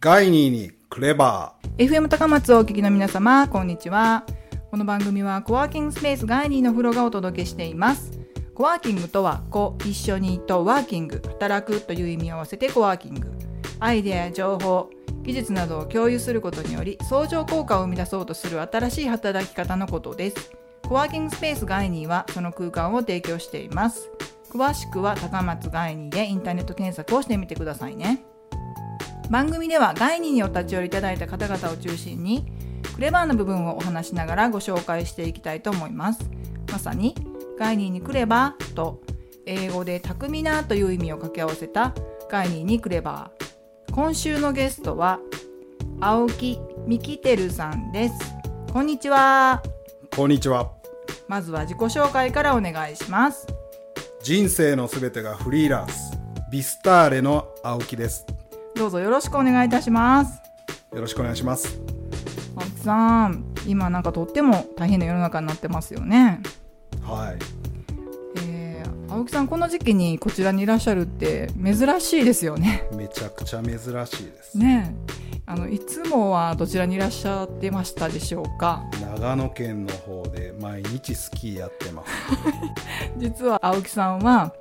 ガイニーにクレバー FM 高松をお聞きの皆様、こんにちは。この番組はコワーキングスペースガイニーの風呂がお届けしています。コワーキングとは、子、一緒にとワーキング、働くという意味を合わせてコワーキング。アイデアや情報、技術などを共有することにより、相乗効果を生み出そうとする新しい働き方のことです。コワーキングスペースガイニーはその空間を提供しています。詳しくは高松ガイニーでインターネット検索をしてみてくださいね。番組ではガイニーにお立ち寄りいただいた方々を中心にクレバーな部分をお話しながらご紹介していきたいと思います。まさにガイニーにクレバーと英語で巧みなという意味を掛け合わせたガイニーにクレバー。今週のゲストは青木ミキテルさんです。こんにちは。ーこんにちは。まずは自己紹介からお願いします。人生のすべてがフリーランス。ビスターレの青木ですどうぞよろしくお願いいたします。よろしくお願いします。青木さん今なんかとっても大変な世の中になってますよね。はい。えー青木さんこの時期にこちらにいらっしゃるって珍しいですよね。めちゃくちゃ珍しいです、ね。えあのいつもはどちらにいらっしゃってましたでしょうか？長野県の方で毎日スキーやってます。実は青木さんは、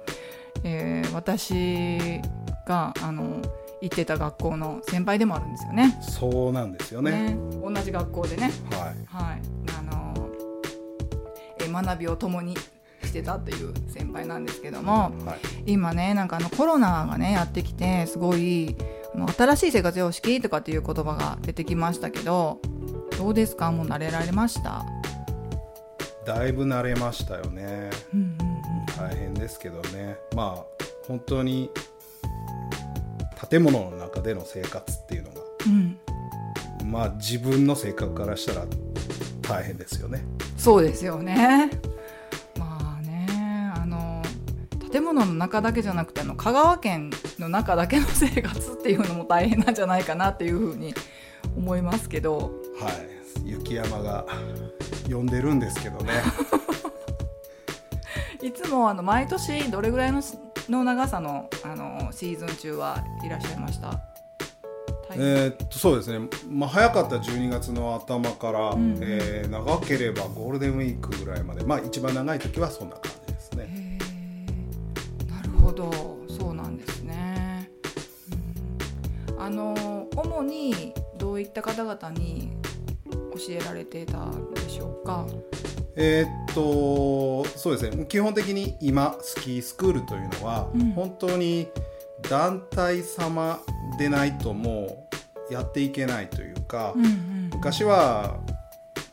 えー私があの行ってた学校の先輩でもあるんですよね。そうなんですよね。ね。同じ学校でね、はい。はい。あのえー学びを共にしてたっていう先輩なんですけども、はい。今ねなんかあのコロナがねやってきてすごい新しい生活様式とかっていう言葉が出てきましたけどどうですか？もう慣れられました？だいぶ慣れましたよね。うんうん。大変ですけどね。まあ本当に建物の中での生活っていうのがうん。うんまあ自分の性格からしたら大変ですよね。そうですよね。まあねあの建物の中だけじゃなくてあの香川県の中だけの生活っていうのも大変なんじゃないかなっていうふうに思いますけど。はい。雪山が呼んでるんですけどね。いつもあの毎年どれぐらいのしの長さのあのシーズン中はいらっしゃいました？えーっとそうですね、まあ、早かった12月の頭から、ん。えー長ければゴールデンウィークぐらいまで。まあ一番長い時はそんな感じですね。なるほど。そうなんですね、うん。あの主にどういった方々に教えられてたんでしょうか？えーっとそうですね。基本的に今スキースクールというのは、うん。本当に団体様でないともうやっていけないというか、うんうん昔は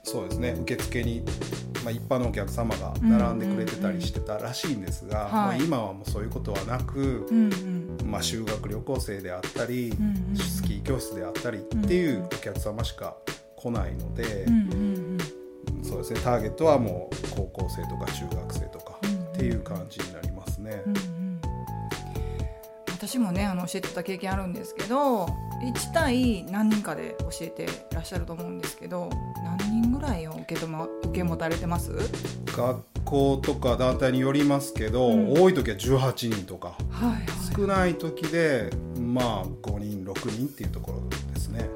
そうですね受付に、まあ、一般のお客様が並んでくれてたりしてたらしいんですが、はい。まあ今はもうそういうことはなく、うんうん。まあ、修学旅行生であったり、んうんスキー教室であったりっていうお客様しか来ないので、うんうんそうですねターゲットはもう高校生とか中学生とかうんっていう感じになりますね。うんうん私もねあの教えてた経験あるんですけど1対何人かで教えてらっしゃると思うんですけど何人ぐらいを受けとま受け持たれてます？学校とか団体によりますけど、うん。多い時は18人とかはいはい。少ない時でまあ5人6人っていうところですね。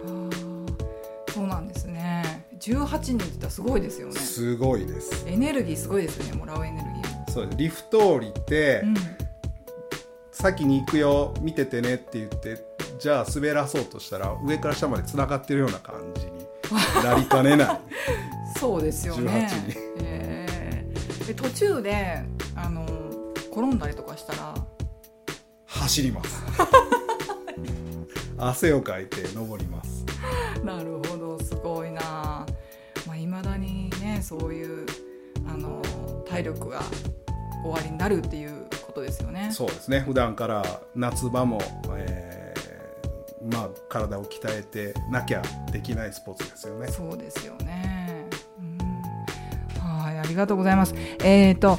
そうなんですね。18人ってすごいですよね。すごいです。エネルギーすごいですよねもらうエネルギー。もそうです。リフト降りて、うん先に行くよ見ててねって言ってじゃあ滑らそうとしたら上から下までつながってるような感じに なりかねない。そうですよね。18人えー。で途中であの転んだりとかしたら走ります。汗をかいて登ります。なるほど。すごいな。まあ、未だにねそういうあの体力が終わりになるっていうことですよねそうですね普段から夏場も、えーまあ、体を鍛えてなきゃできないスポーツですよねそうですよね。うんはい、ありがとうございます。えっ、と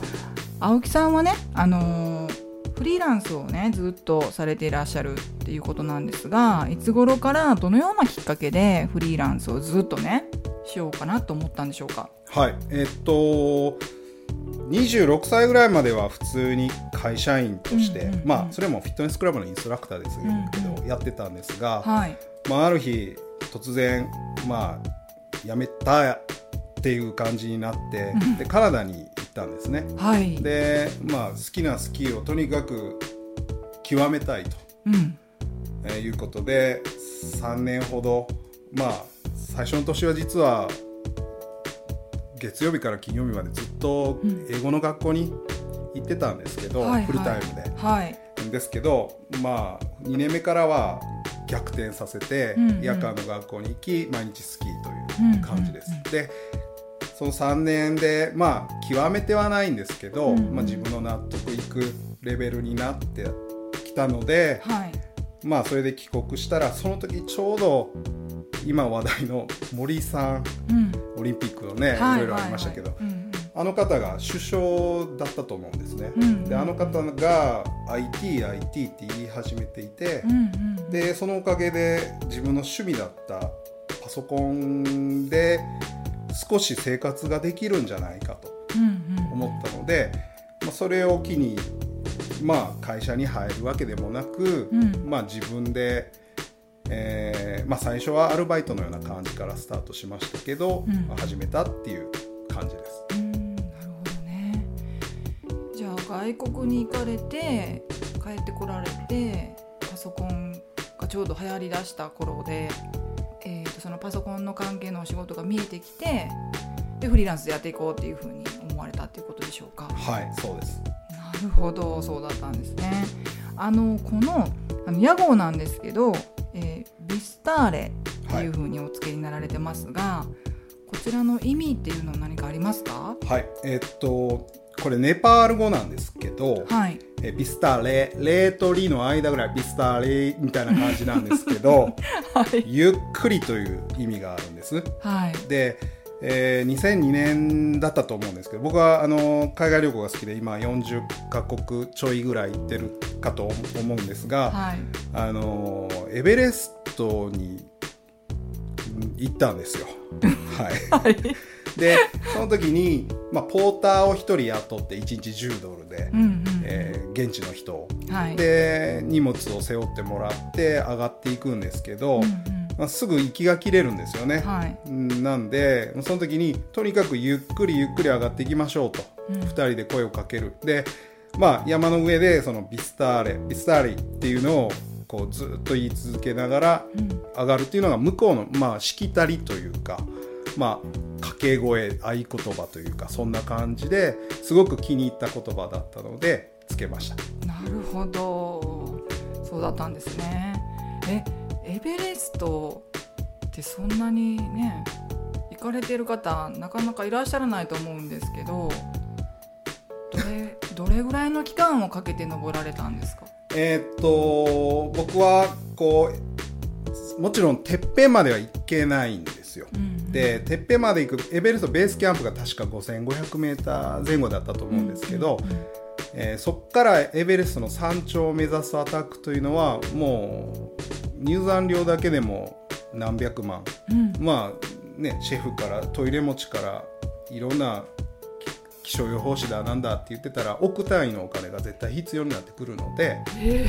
青木さんはね、あのーフリーランスをねずっとされていらっしゃるっていうことなんですが、いつ頃からどのようなきっかけでフリーランスをずっとねしようかなと思ったんでしょうか？はいえっと26歳ぐらいまでは普通に会社員として、うんうんうん。まあそれもフィットネスクラブのインストラクターですけど、うんうんやってたんですが、はい。まあ、ある日突然まあ辞めたっていう感じになって、うん。でカナダに行ったんですね。はい。でまあ好きなスキーをとにかく極めたいと、うん。えーいうことで3年ほどまあ最初の年は実は月曜日から金曜日までずっとうん。英語の学校に行ってたんですけど、はいフルタイムで。はい。ですけどまあ2年目からは逆転させて、うんうん。夜間の学校に行き毎日スキーという感じです。うんうんでその3年でまあ極めてはないんですけど、うんうん。まあ、自分の納得いくレベルになってきたので、はい。まあそれで帰国したらその時ちょうど今話題の森井さんうんオリンピックのね、はい。いろいろありましたけど、はいはい。うんあの方が首相だったと思うんですね。うんうん。であの方が IT、IT って言い始めていて、うんうん。でそのおかげで自分の趣味だったパソコンで少し生活ができるんじゃないかと思ったので、まあ、それを機に、まあ、会社に入るわけでもなく、うん。まあ、自分で、えーまあ、最初はアルバイトのような感じからスタートしましたけど、うん。まあ始めたっていう感じです。うんなるほどね。じゃあ外国に行かれて帰ってこられてパソコンがちょうど流行りだした頃で、えー、とそのパソコンの関係のお仕事が見えてきてでフリーランスでやっていこうっていうふうに思われたっていうことでしょうか。はいそうです。なるほどそうだったんですね。あのこのあの屋号なんですけど、スターレっていうふうにお付けになられてますが、こちらの意味っていうのは何かありますか？はい。えっとこれネパール語なんですけど、はい。えビスタレレとリの間ぐらいビスタレみたいな感じなんですけど はい。ゆっくりという意味があるんです。はい。で、えー2002年だったと思うんですけど僕はあの海外旅行が好きで今40カ国ちょいぐらい行ってるかと思うんですが、はい。あのエベレストにうん行ったんですよ。はい。はい。でその時に、まあ、ポーターを1人雇って1日10ドルで、うんうんえー現地の人を。はい。で荷物を背負ってもらって上がっていくんですけど、うんうん。まあ、すぐ息が切れるんですよね、はい。うんなんでその時にとにかくゆっくりゆっくり上がっていきましょうと、うん。2人で声をかける。で、まあ、山の上でそのビスターレビスターレっていうのをこうずっと言い続けながらうん。上がるっていうのが向こうの、まあ、しきたりというか、まあ、掛け声合言葉というかそんな感じですごく気に入った言葉だったのでつけました。なるほど。そうだったんですね。えエベレストってそんなにね行かれてる方なかなかいらっしゃらないと思うんですけどどれどれぐらいの期間をかけて登られたんですか？えーっと僕はこうもちろんてっぺんまでは行けないんですよ。うんでてっぺんまで行くエベレストベースキャンプが確か 5500m 前後だったと思うんですけど、うんうんえーそこからエベレストの山頂を目指すアタックというのはもう入山料だけでも何百万。うん。まあねシェフからトイレ持ちからいろんな気象予報士だなんだって言ってたら億単位のお金が絶対必要になってくるのでえ。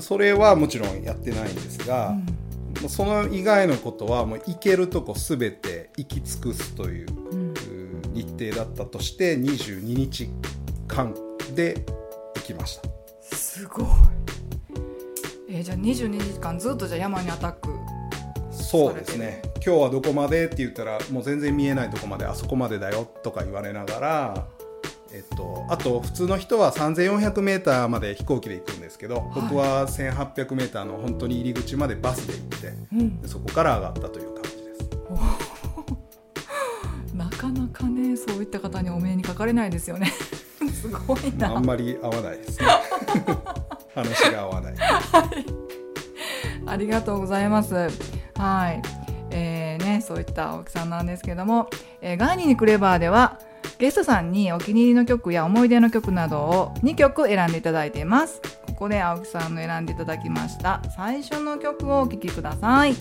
それはもちろんやってないんですが、ーうん。その以外のことはもう行けるとこ全て行き尽くすといううん。う日程だったとして22日間で行きました。すごい。えーじゃあ22時間ずっとじゃあ山にアタックそうですね今日はどこまで？って言ったらもう全然見えないとこまであそこまでだよとか言われながらえっと、あと普通の人は 3400m まで飛行機で行くんですけど、はい。僕は 1800m の本当に入り口までバスで行ってうん。でそこから上がったという感じです。なかなかねそういった方にお目にかかれないですよね。すごいな。あんまり合わないですね。話が合わない。ありがとうございます。はい。そういった青木さんなんですけども、えーガーニーにクレバーでは、ゲストさんにお気に入りの曲や思い出の曲などを2曲選んでいただいています。ここで青木さんの選んでいただきました最初の曲をお聴きください。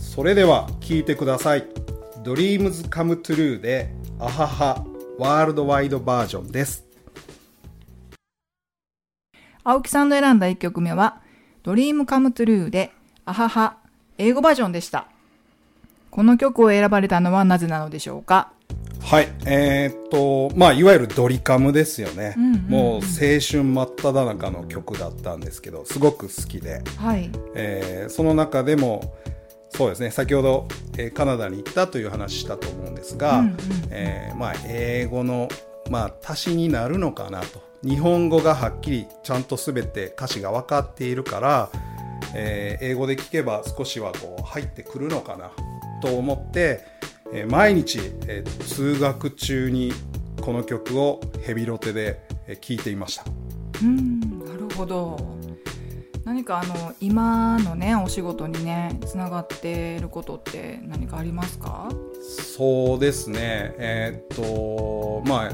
それでは聴いてください「Dreams Come True」で「アハハワールドワイドバージョン」です青木さんの選んだ1曲目は、ドリームカムトゥルーで、あはは、英語バージョンでした。この曲を選ばれたのはなぜなのでしょうか？はい。えーっと、まあ、いわゆるドリカムですよね。うんうんうんもう青春真っ只中の曲だったんですけど、すごく好きで、はい。えーその中でも、そうですね、先ほど、えーカナダに行ったという話したと思うんですが、うんうんえーまあ、英語の、まあ、足しになるのかなと。日本語がはっきりちゃんと全て歌詞が分かっているから、えー英語で聞けば少しはこう入ってくるのかなと思って、えー毎日、えー通学中にこの曲をヘビロテでえー聞いていました。うん、なるほど。何かあの今のねお仕事にねつながっていることって何かありますか？そうですね。えーっと、まあ、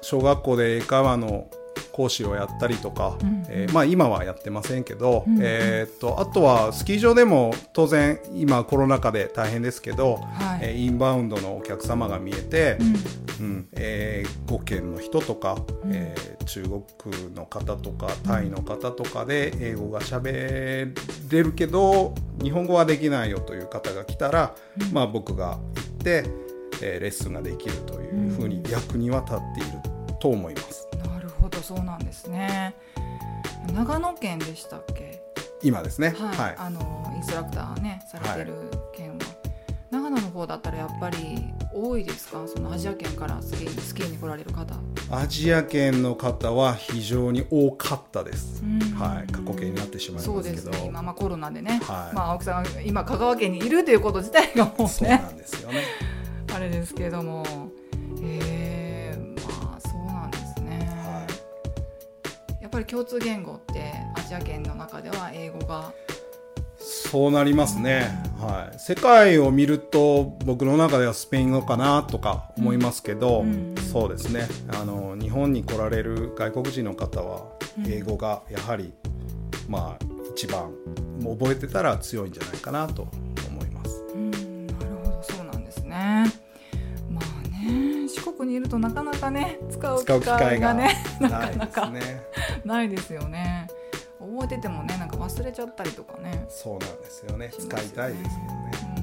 小学校で英会話の講師をやったりとか、うん。えーまあ今はやってませんけど、うん。うんえーっと、あとはスキー場でも当然今コロナ禍で大変ですけど、はい。えーインバウンドのお客様が見えて、うん。うん、英語圏の人とか、うん。えー中国の方とかタイの方とかで英語が喋れるけど日本語はできないよという方が来たら、うん。まあ、僕が行って、えーレッスンができるというふうに役には立っていると思います。そうなんですね。長野県でしたっけ？今ですね、はい。はいあのインストラクターねされてる県は、長野の方だったらやっぱり多いですか？そのアジア圏からスキースキーに来られる方。アジア圏の方は非常に多かったです。うんはい、過去形になってしまいそうますけど。ですね。今まあコロナでね、はいまあ青木さんが今香川県にいるということ自体がもうそうなねんですよね。あれですけれども、えぱり共通言語ってアジア圏の中では英語が。そうなりますね、はい、世界を見ると僕の中ではスペイン語かなとか思いますけど、うんそうですね。あの日本に来られる外国人の方はうん。英語がやはり、まあ一番覚えてたら強いんじゃないかなと思います。うんなるほど。そうなんですね。まあね四国にいるとなかなかね使う機会ががねなか。なかですね。ないですよね。覚えててもねなんか忘れちゃったりとかね。そうなんですよね。します使いたいですけどね。うん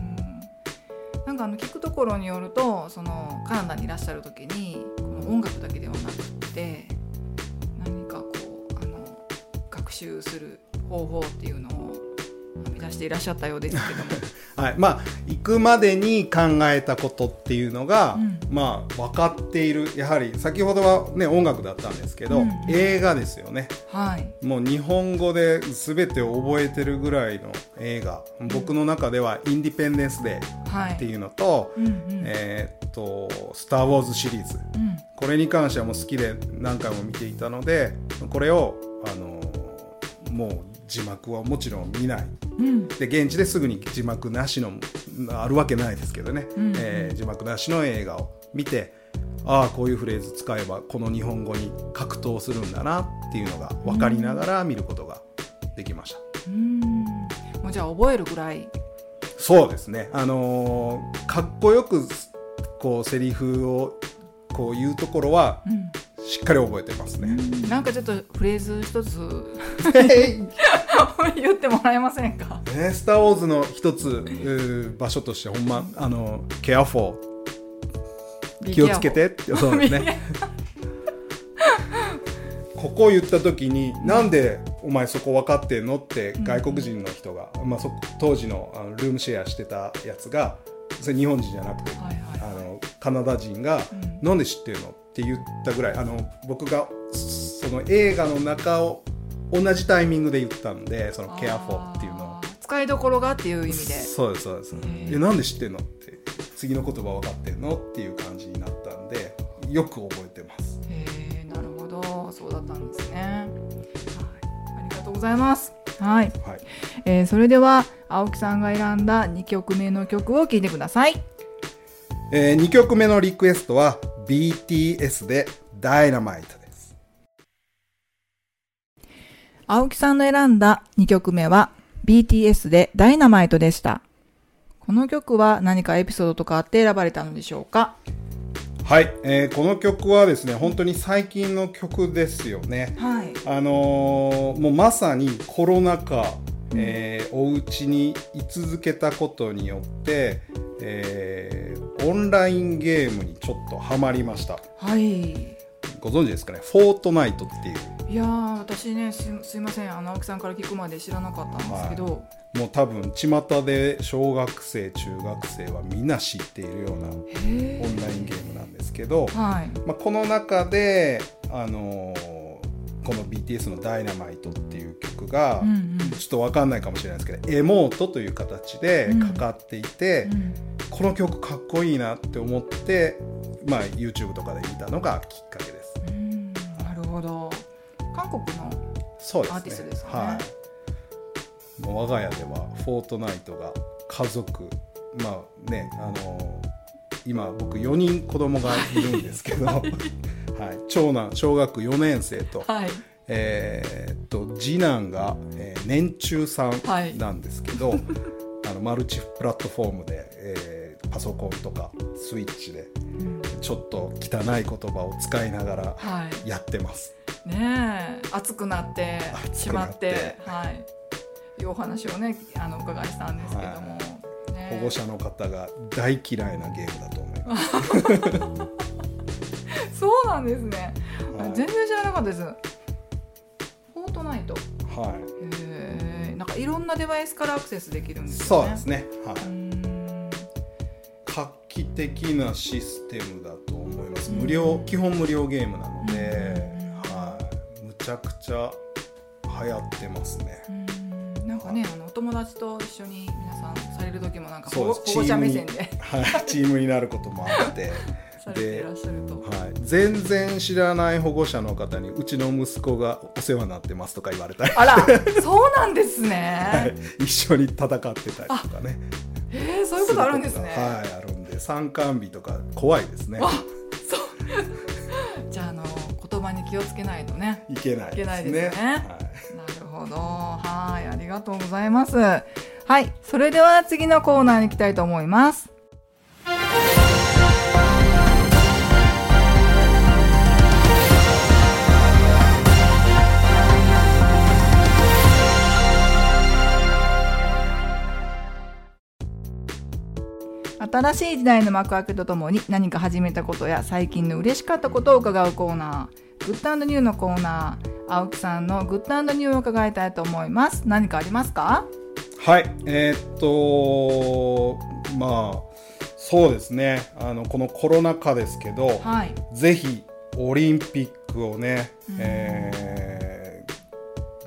なんかあの聞くところによるとそのカナダにいらっしゃる時にこの音楽だけではなくって何かこうあの学習する方法っていうのを出していらっしゃったようですけども。はい、まあ行くまでに考えたことっていうのが、うん。まあ分かっている。やはり先ほどはね音楽だったんですけど、うん。映画ですよね。はい。もう日本語で全てを覚えてるぐらいの映画。僕の中では「インディペンデンス・デー」はい。っていうのと、うんうん。えーっと「スター・ウォーズ」シリーズ。うん。これに関してはもう好きで何回も見ていたのでこれをあのもう字幕はもちろん見ない。うん。で現地ですぐに字幕なしのあるわけないですけどね、うんえー字幕なしの映画を見てああこういうフレーズ使えばこの日本語に格闘するんだなっていうのが分かりながら見ることができました、うん。もうじゃあ覚えるぐらい。そうですね。あのーかっこよくこうセリフをこう言うところはうん。しっかり覚えてますね、なんかちょっとフレーズ一つ 言ってもらえませんか？ねスター・ウォーズの一つ場所としてほんまあのケアフォー。気をつけて。ってそうですね ここを言った時に、なんでお前そこ分かってんのって外国人の人が、まあ、そ当時のあのルームシェアしてたやつがそれ日本人じゃなくて、はいはい。あのカナダ人がうん「なんで知ってるの?」って言ったぐらいあの僕がその映画の中を同じタイミングで言ったんでその「ケアフォー」っていうのを。使いどころがっていう意味で。そうですそうです。ー。えなんで知ってんのって次の言葉分かってんのっていう感じになったんでよく覚えてます。へえなるほど。そうだったんですね、はい、ありがとうございます。はい、はい。えーそれでは青木さんが選んだ2曲目の曲を聴いてください。え2曲目のリクエストは BTS で「ダイナマイトです青木さんの選んだ2曲目は BTS でダイナマイトでした。この曲は何かエピソードとかあって選ばれたのでしょうか？はい、えーこの曲はですね本当に最近の曲ですよね。はい。あのーもうまさにコロナ禍、えーお家に居続けたことによって、えーオンラインゲームにちょっとハマりました。はいご存知ですかね？フォートナイトっていう。いやー私ねすすいません。あの青木さんから聞くまで知らなかったんですけど、もう多分巷で小学生中学生はみんな知っているようなオンへラインゲームなんですけど、えはい。まあ、この中で、あのーこの BTS の「ダイナマイトっていう曲が、うんうん。ちょっと分かんないかもしれないですけどエモートという形でかかっていて、うん。この曲かっこいいなって思って、まあ、YouTube とかで見たのがきっかけです。ほど。韓国のアーティストですよね。はい、もう我が家では「フォートナイト」が家族。まあねあのー今僕4人子供がいるんですけど、はい、長男小学4年生と,、はい。えーっと次男が、えー年中さはい。んなんですけど、あのマルチプラットフォームで、えーパソコンとかスイッチでちょっと汚い言葉を使いながらはい。やってます。ねえ。熱くなって熱しまっててはい。いうお話をねあのお伺いしたんですけども、はね保護者の方が大嫌いなゲームだと思います。そうなんですね、はい。全然知らなかったです。フォートナイト。はへえ。なんかいろんなデバイスからアクセスできるんい、ですよね。そうですね。はい、期的なシステムだと思います。うん。無料、基本無料ゲームなので、うん。はい、むちゃくちゃ流行ってますね。うーん。なんかねあのお友達と一緒に皆さんされる時もなんか保護者目線で。はい、チームになることもあって、されていらっしゃると。はい、全然知らない保護者の方にうちの息子がお世話になってますとか言われたり、あらそうなんですね、はい、一緒に戦ってたりとかね。へえそういうことあるんですね。はい、あるんで参観日とか怖いですね。あそう。じゃああの言葉に気をつけないとね。いけないですね。いけないですね。はい。なるほど。はいありがとうございます。はいそれでは次のコーナーに行きたいと思います新しい時代の幕開けとともに何か始めたことや最近の嬉しかったことを伺うコーナーグッドニューのコーナー青木さんのグッドニューを伺いたいと思います。何かありますか？はい、えーっと、まあ、そうですね、あのこのコロナ禍ですけど、はい。ぜひオリンピックをね、うん。えー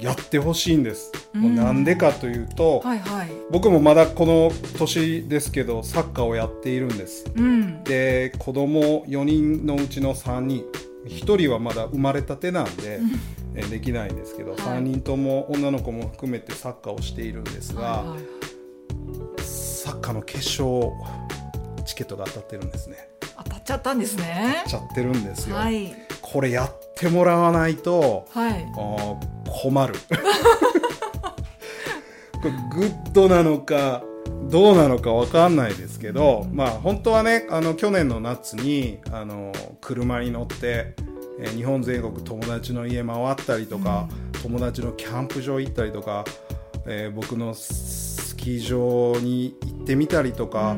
やってほしいんです。なんでかというと、はいはい。僕もまだこの年ですけど、サッカーをやっているんです。うん。で、子供4人のうちの3人、1人はまだ生まれたてなんで、えーできないんですけど、はい。3人とも女の子も含めてサッカーをしているんですが、はいはいサッカーの決勝チケットが当たってるんですね。当たっちゃったんですね。当たっちゃってるんですよ、はい。これやってもらわないとはい。困る グッドなのかどうなのかわかんないですけど、まあ本当はねあの去年の夏にあの車に乗って、えー日本全国友達の家回ったりとか、友達のキャンプ場行ったりとか、えー僕のスキー場に行ってみたりとか、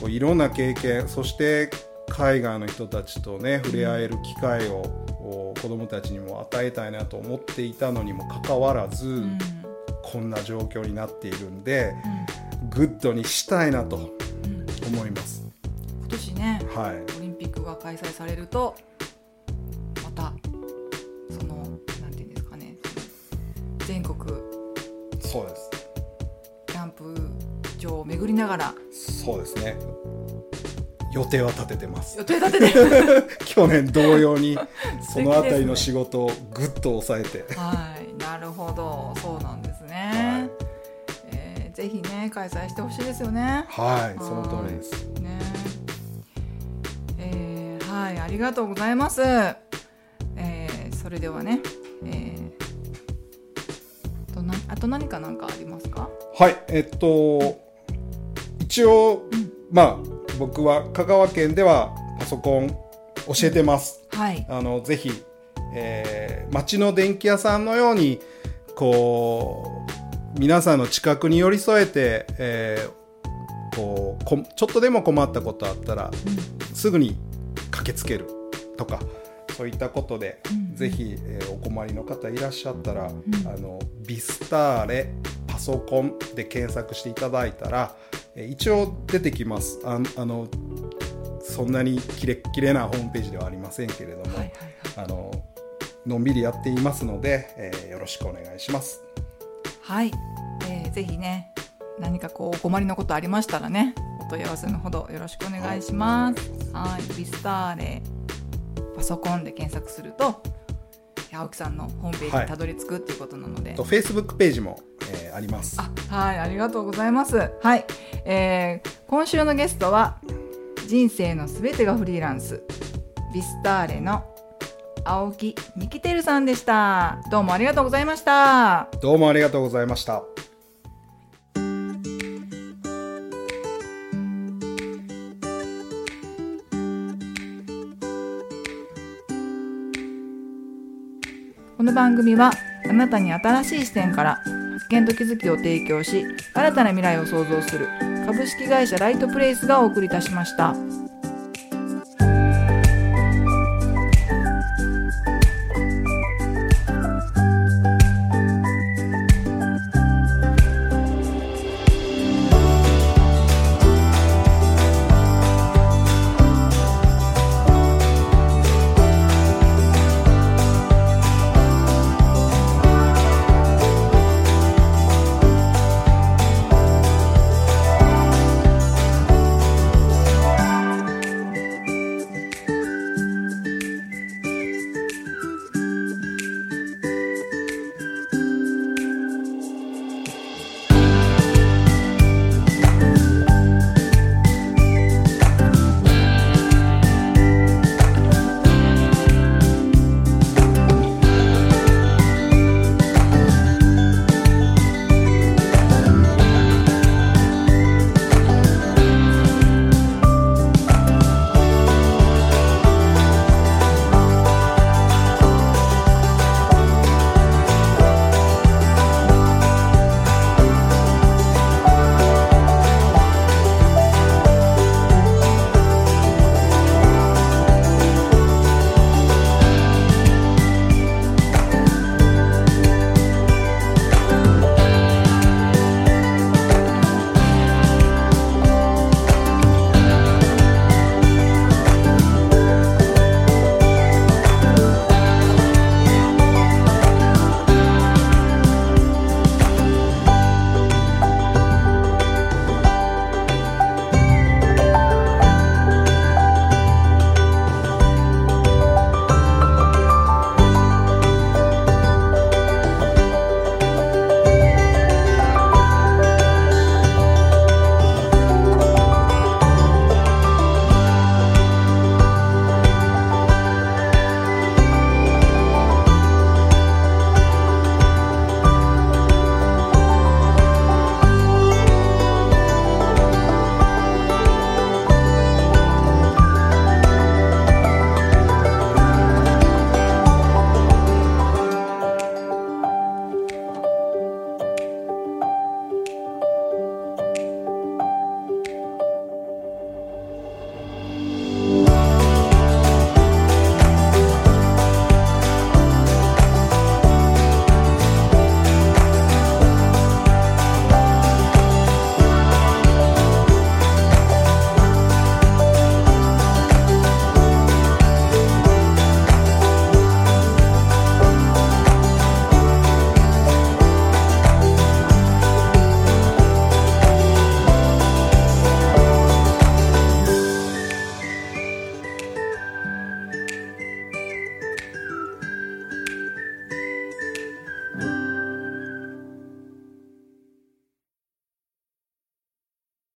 こういろんな経験そして海外の人たちとね触れ合える機会を、こう子どもたちにも与えたいなと思っていたのにもかかわらず、うんうんこんな状況になっているんでグッドにしたいなとうん。思います。今年ねはい。オリンピックが開催されるとまたそのなんていうんですかね全国そうです。キャンプ場を巡りながらそうですね。予定は立ててます。予定立てて。去年同様に そのあたりの仕事をぐっと抑えて。はいなるほどぜひね開催してほしいですよね。はいその通りです。ね。えーはいありがとうございます、えーそれではね、えーとなあと何か何かありますか？はいえっと一応、まあ僕は香川県ではパソコン教えてます、はい。あのぜひ、えー町の電気屋さんのようにこう皆さんの近くに寄り添えて、えーこうこちょっとでも困ったことあったら、すぐに駆けつけるとかそういったことで、うん。ぜひ、えーお困りの方いらっしゃったら、あのビスターレパソコンで検索していただいたら、えー一応出てきます。ああのそんなにキレッキレなホームページではありませんけれども、はいはいはい。あののんびりやっていますので、えーよろしくお願いします。はい、えーぜひね何かこうお困りのことありましたらねお問い合わせのほどよろしくお願いします。はい、ビスターレパソコンで検索すると青木さんのホームページにたどり着くっていうことなので、と Facebook ページも、えーあります。あはい。ありがとうございます。はい、えー今週のゲストは人生のすべてがフリーランス。ビスターレの青木ミキテルさんでした。どうもありがとうございました。どうもありがとうございました。この番組はあなたに新しい視点から発見と気づきを提供し新たな未来を創造する株式会社ライトプレイスがお送りいたしました。